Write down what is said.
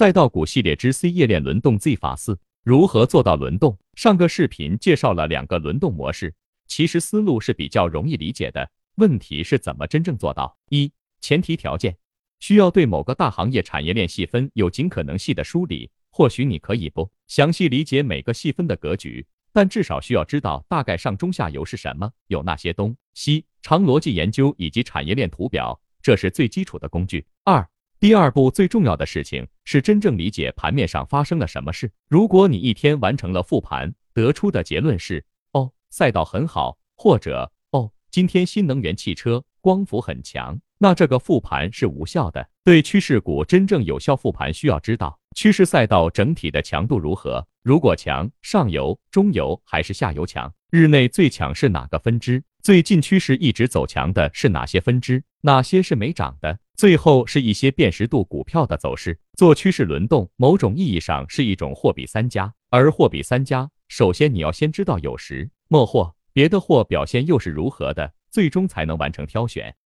赛道股系列之 C 夜链轮动 Z 法四，如何做到轮动？上个视频介绍了两个轮动模式，其实思路是比较容易理解的，问题是怎么真正做到？一、前提条件需要对某个大行业产业链细分有尽可能细的梳理，或许你可以不详细理解每个细分的格局，但至少需要知道大概上中下游是什么，有那些东西，长逻辑研究以及产业链图表，这是最基础的工具。二第二步最重要的事情是真正理解盘面上发生了什么事。如果你一天完成了复盘，得出的结论是哦赛道很好，或者哦今天新能源汽车光伏很强，那这个复盘是无效的。对趋势股真正有效复盘，需要知道趋势赛道整体的强度如何。如果强，上游、中游还是下游强？日内最强是哪个分支？最近趋势一直走强的是哪些分支？哪些是没涨的？最后是一些辨识度股票的走势，做趋势轮动，某种意义上是一种货比三家。而货比三家，首先你要先知道有时末货，别的货表现又是如何的，最终才能完成挑选。